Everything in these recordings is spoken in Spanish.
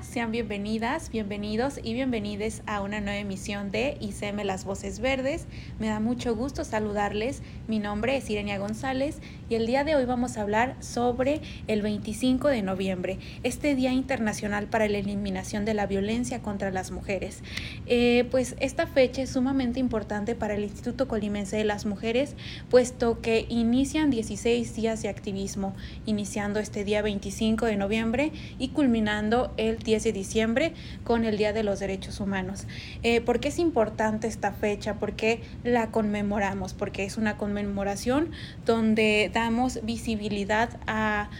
Sean bienvenidas, bienvenidos y bienvenides a una nueva emisión de ICM Las Voces Verdes. Me da mucho gusto saludarles. Mi nombre es Irenia González y el día de hoy vamos a hablar sobre el 25 de noviembre, este Día Internacional para la Eliminación de la Violencia contra las Mujeres. Eh, pues esta fecha es sumamente importante para el Instituto Colimense de las Mujeres, puesto que inician 16 días de activismo, iniciando este día 25 de noviembre y culminando el 10 de diciembre con el Día de los Derechos Humanos. Eh, ¿Por qué es importante esta fecha? ¿Por qué la conmemoramos? Porque es una conmemoración donde damos visibilidad a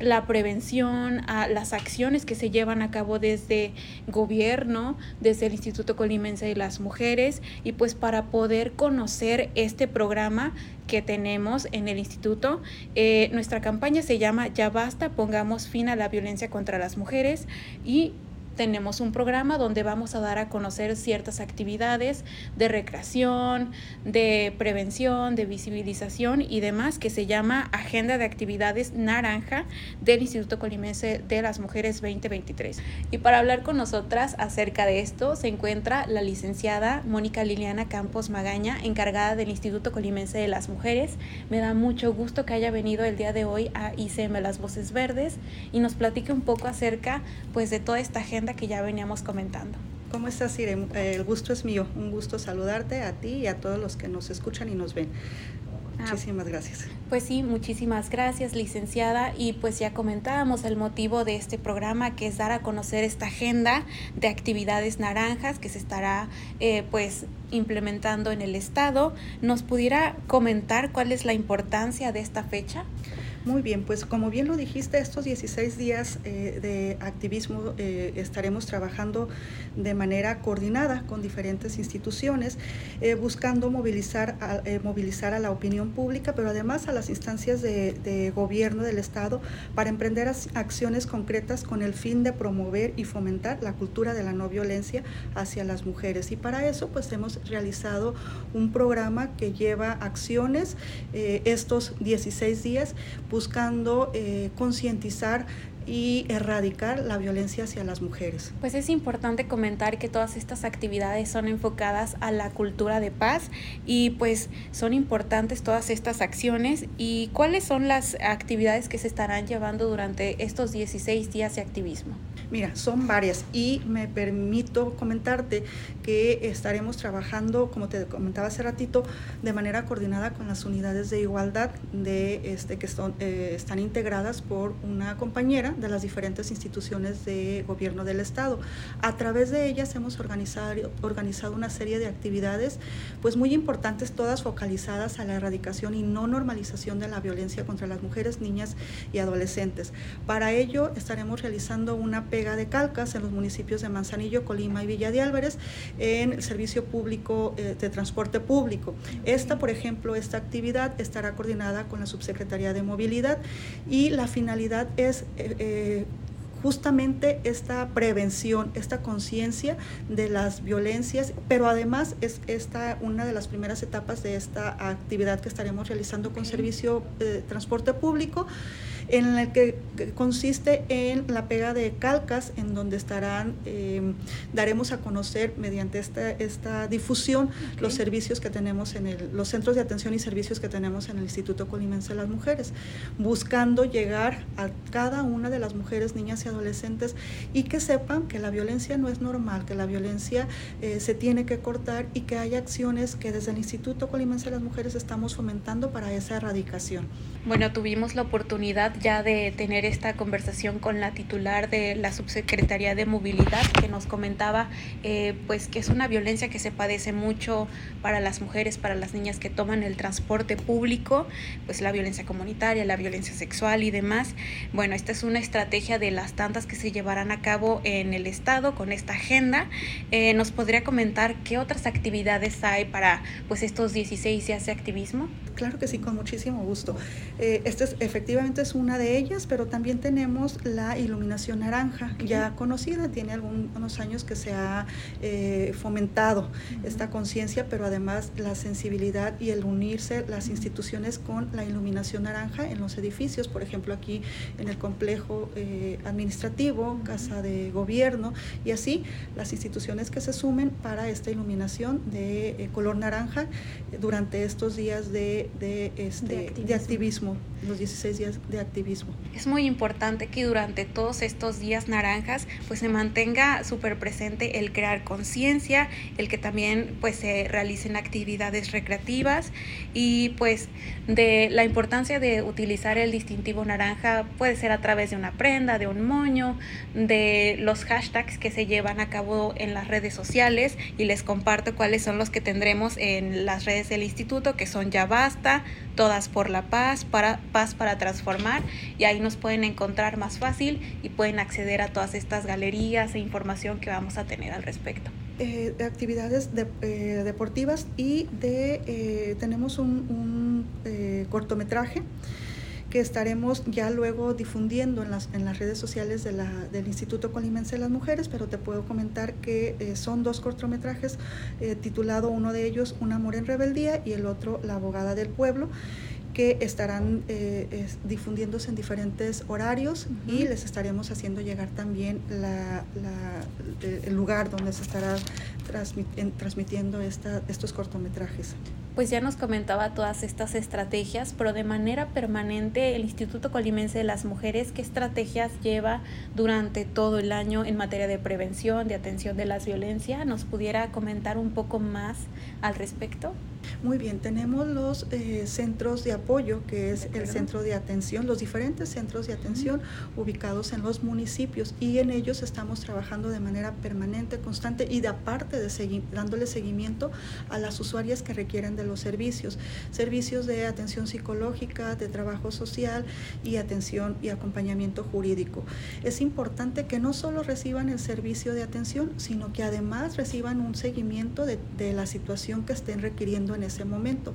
la prevención, a las acciones que se llevan a cabo desde gobierno, desde el Instituto Colimense de las Mujeres y pues para poder conocer este programa que tenemos en el instituto. Eh, nuestra campaña se llama Ya basta, pongamos fin a la violencia contra las mujeres y tenemos un programa donde vamos a dar a conocer ciertas actividades de recreación, de prevención, de visibilización y demás que se llama Agenda de Actividades Naranja del Instituto Colimense de las Mujeres 2023. Y para hablar con nosotras acerca de esto se encuentra la licenciada Mónica Liliana Campos Magaña, encargada del Instituto Colimense de las Mujeres. Me da mucho gusto que haya venido el día de hoy a ICM Las Voces Verdes y nos platique un poco acerca pues de toda esta agenda que ya veníamos comentando. ¿Cómo estás, Irene? Eh, el gusto es mío. Un gusto saludarte a ti y a todos los que nos escuchan y nos ven. Ah, muchísimas gracias. Pues sí, muchísimas gracias, licenciada. Y pues ya comentábamos el motivo de este programa, que es dar a conocer esta agenda de actividades naranjas que se estará eh, pues implementando en el Estado. ¿Nos pudiera comentar cuál es la importancia de esta fecha? Muy bien, pues como bien lo dijiste, estos 16 días eh, de activismo eh, estaremos trabajando de manera coordinada con diferentes instituciones, eh, buscando movilizar a, movilizar a la opinión pública, pero además a las instancias de, gobierno del Estado para emprender acciones concretas con el fin de promover y fomentar la cultura de la no violencia hacia las mujeres. Y para eso pues hemos realizado un programa que lleva acciones estos 16 días buscando eh, concientizar y erradicar la violencia hacia las mujeres. Pues es importante comentar que todas estas actividades son enfocadas a la cultura de paz y pues son importantes todas estas acciones y cuáles son las actividades que se estarán llevando durante estos 16 días de activismo. Mira, son varias y me permito comentarte que estaremos trabajando, como te comentaba hace ratito, de manera coordinada con las unidades de igualdad de este que son, eh, están integradas por una compañera de las diferentes instituciones de gobierno del estado. A través de ellas hemos organizado, organizado una serie de actividades pues muy importantes, todas focalizadas a la erradicación y no normalización de la violencia contra las mujeres, niñas y adolescentes. Para ello estaremos realizando una de calcas en los municipios de Manzanillo, Colima y Villa de Álvarez en el servicio público eh, de transporte público. Esta, por ejemplo, esta actividad estará coordinada con la Subsecretaría de Movilidad y la finalidad es eh, eh, justamente esta prevención, esta conciencia de las violencias, pero además es esta una de las primeras etapas de esta actividad que estaremos realizando con servicio de transporte público en el que, consiste en la pega de calcas, en donde estarán, em, daremos a conocer mediante esta, esta difusión los servicios que tenemos en el, los centros de atención y servicios que tenemos en el Instituto Colimense de las Mujeres, buscando llegar a cada una de las mujeres, niñas y adolescentes y que sepan que la violencia no es normal, que la violencia eh, se tiene que cortar y que hay acciones que desde el Instituto Colimense de las Mujeres estamos fomentando para esa erradicación. Bueno, tuvimos la oportunidad ya de tener esta conversación con la titular de la Subsecretaría de Movilidad que nos comentaba eh, pues que es una violencia que se padece mucho para las mujeres, para las niñas que toman el transporte público, pues la violencia comunitaria, la violencia sexual y demás. Bueno, esta es una estrategia de las tantas que se llevarán a cabo en el Estado con esta agenda. Eh, ¿Nos podría comentar qué otras actividades hay para pues estos 16 días de activismo? Claro que sí, con muchísimo gusto. Eh, esta es, efectivamente es una de ellas, pero también tenemos la iluminación naranja, ya conocida, tiene algunos años que se ha eh, fomentado esta conciencia, pero además la sensibilidad y el unirse las instituciones con la iluminación naranja en los edificios, por ejemplo aquí en el complejo eh, administrativo, casa de gobierno y así las instituciones que se sumen para esta iluminación de color naranja durante estos días de de, este, de, activismo. los 16 días de activismo. Es muy importante que durante todos estos días naranjas pues se mantenga súper presente el crear conciencia, el que también pues se realicen actividades recreativas y pues de la importancia de utilizar el distintivo naranja puede ser a través de una prenda, de un moño, de los hashtags que se llevan a cabo en las redes sociales y les comparto cuáles son los que tendremos en las redes del instituto que son ya basta, todas por la paz, para paz para transformar y ahí nos pueden encontrar más fácil y pueden acceder a todas estas galerías e información que vamos a tener al respecto. Eh, de actividades eh, deportivas y de eh, tenemos un, cortometraje que estaremos ya luego difundiendo en las, en las redes sociales del Instituto Colimense de las Mujeres, pero te puedo comentar que son dos cortometrajes, titulado uno de ellos Un amor en rebeldía y el otro La abogada del pueblo que estarán eh, difundiéndose en diferentes horarios y les estaremos haciendo llegar también la, el lugar donde se estará transmitiendo esta, estos cortometrajes. Pues ya nos comentaba todas estas estrategias, pero de manera permanente el Instituto Colimense de las Mujeres, ¿qué estrategias lleva durante todo el año en materia de prevención, de atención de las violencias? ¿Nos pudiera comentar un poco más al respecto? Muy bien, tenemos los eh, centros de apoyo, que es el centro de atención, los diferentes centros de atención ubicados en los municipios y en ellos estamos trabajando de manera permanente, constante y de aparte de dándole seguimiento a las usuarias que requieren de los servicios, servicios de atención psicológica, de trabajo social y atención y acompañamiento jurídico. Es importante que no solo reciban el servicio de atención, sino que además reciban un seguimiento de, de la situación que estén requiriendo en ese momento.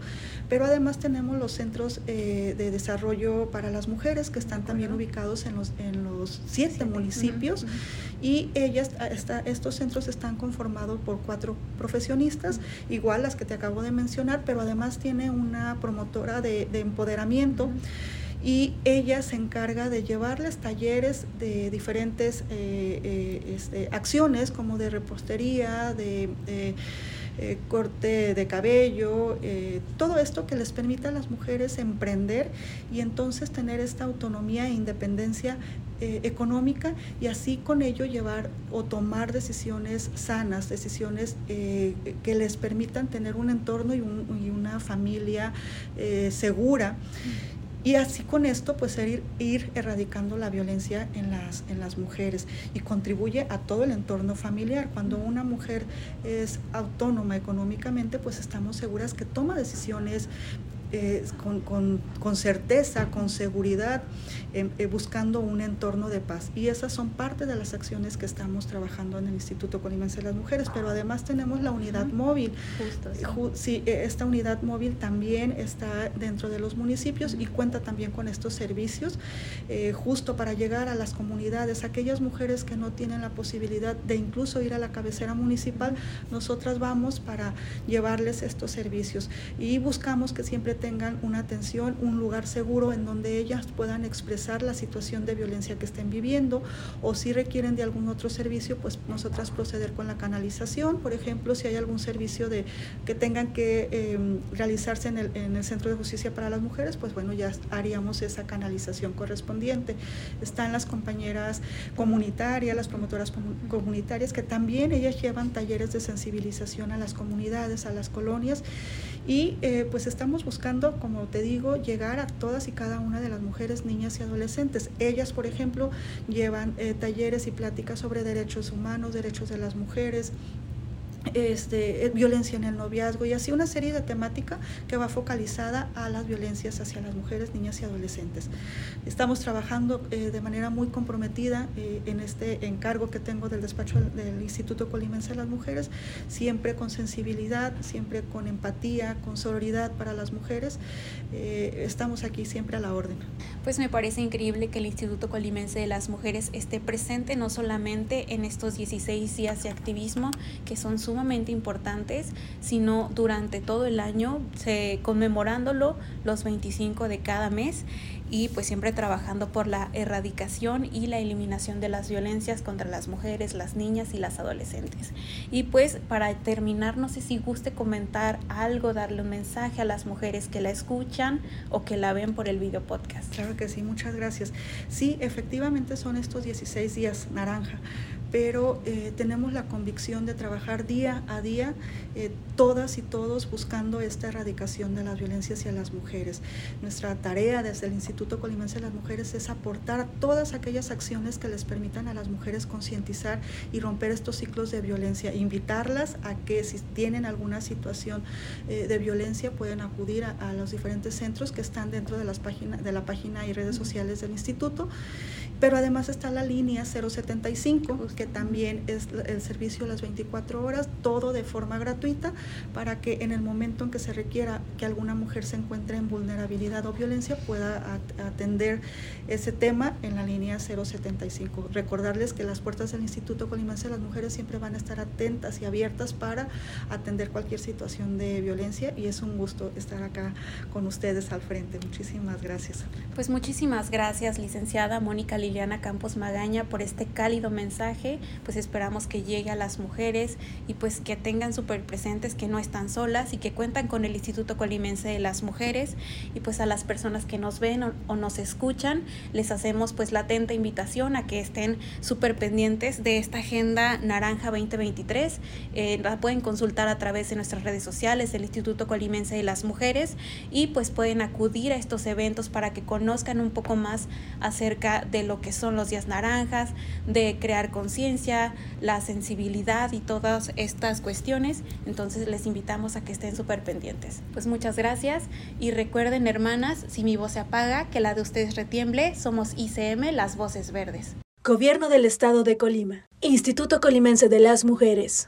Pero además tenemos los centros eh, de desarrollo para las mujeres que están también ubicados en los, en los siete municipios. y ellas, estos centros están conformados por cuatro profesionistas, igual las que te acabo de mencionar, pero además tiene una promotora de, empoderamiento y ella se encarga de llevarles talleres de diferentes eh, eh, este, acciones como de repostería, de eh, corte de cabello, eh, todo esto que les permita a las mujeres emprender y entonces tener esta autonomía e independencia eh, económica y así con ello llevar o tomar decisiones sanas, decisiones que les permitan tener un entorno y, una familia segura. Y así con esto, pues ir, ir erradicando la violencia en las, en las mujeres y contribuye a todo el entorno familiar. Cuando una mujer es autónoma económicamente, pues estamos seguras que toma decisiones eh, con, con, con, certeza, con seguridad, em, eh, buscando un entorno de paz. Y esas son parte de las acciones que estamos trabajando en el Instituto Colimense de las Mujeres, pero además tenemos la unidad móvil. Justo, sí. Eh, esta unidad móvil también está dentro de los municipios y cuenta también con estos servicios justo para llegar a las comunidades, aquellas mujeres que no tienen la posibilidad de incluso ir a la cabecera municipal, nosotras vamos para llevarles estos servicios y buscamos que siempre tengan una atención, un lugar seguro en donde ellas puedan expresar la situación de violencia que estén viviendo o si requieren de algún otro servicio, pues nosotras proceder con la canalización, por ejemplo, si hay algún servicio de que tengan que em, realizarse en el, en el Centro de Justicia para las Mujeres, pues bueno, ya haríamos esa canalización correspondiente. Están las compañeras comunitarias, las promotoras comunitarias, que también ellas llevan talleres de sensibilización a las comunidades, a las colonias Y eh, pues estamos buscando, como te digo, llegar a todas y cada una de las mujeres, niñas y adolescentes. Ellas, por ejemplo, llevan eh, talleres y pláticas sobre derechos humanos, derechos de las mujeres, este, eh, violencia en el noviazgo y así una serie de temática que va focalizada a las violencias hacia las mujeres, niñas y adolescentes. Estamos trabajando eh, de manera muy comprometida eh, en este encargo que tengo del despacho del Instituto Colimense de las Mujeres, siempre con sensibilidad, siempre con empatía, con sororidad para las mujeres. estamos aquí siempre a la orden. Pues me parece increíble que el Instituto Colimense de las Mujeres esté presente no solamente en estos 16 días de activismo, que son sumamente importantes, sino durante todo el año, conmemorándolo los 25 de cada mes y pues siempre trabajando por la erradicación y la eliminación de las violencias contra las mujeres, las niñas y las adolescentes. Y pues para terminar, no sé si guste comentar algo, darle un mensaje a las mujeres que la escuchan o que la ven por el video podcast. Claro que sí, muchas gracias. Sí, efectivamente son estos 16 días naranja pero eh, tenemos la convicción de trabajar día a día, eh, todas y todos buscando esta erradicación de las violencias hacia las mujeres. Nuestra tarea desde el Instituto Colimense de las Mujeres es aportar todas aquellas acciones que les permitan a las mujeres concientizar y romper estos ciclos de violencia, invitarlas a que si tienen alguna situación eh, de violencia pueden acudir a, los diferentes centros que están dentro de, las páginas, de la página y redes sociales del instituto, pero además está la línea 075 que también es el servicio las 24 horas, todo de forma gratuita, para que en el momento en que se requiera que alguna mujer se encuentre en vulnerabilidad o violencia pueda atender ese tema en la línea 075. Recordarles que las puertas del Instituto Colimense de las Mujeres siempre van a estar atentas y abiertas para atender cualquier situación de violencia y es un gusto estar acá con ustedes al frente. Muchísimas gracias. Pues muchísimas gracias, licenciada Mónica Liliana Campos Magaña, por este cálido mensaje pues esperamos que llegue a las mujeres y pues que tengan súper presentes que no están solas y que cuentan con el Instituto Colimense de las Mujeres y pues a las personas que nos ven o, nos escuchan les hacemos pues la atenta invitación a que estén súper pendientes de esta agenda Naranja 2023. Eh, la pueden consultar a través de nuestras redes sociales del Instituto Colimense de las Mujeres y pues pueden acudir a estos eventos para que conozcan un poco más acerca de lo que son los días naranjas, de crear conciencia la sensibilidad y todas estas cuestiones. Entonces les invitamos a que estén súper pendientes. Pues muchas gracias y recuerden hermanas, si mi voz se apaga, que la de ustedes retiemble, somos ICM, las voces verdes. Gobierno del Estado de Colima. Instituto Colimense de las Mujeres.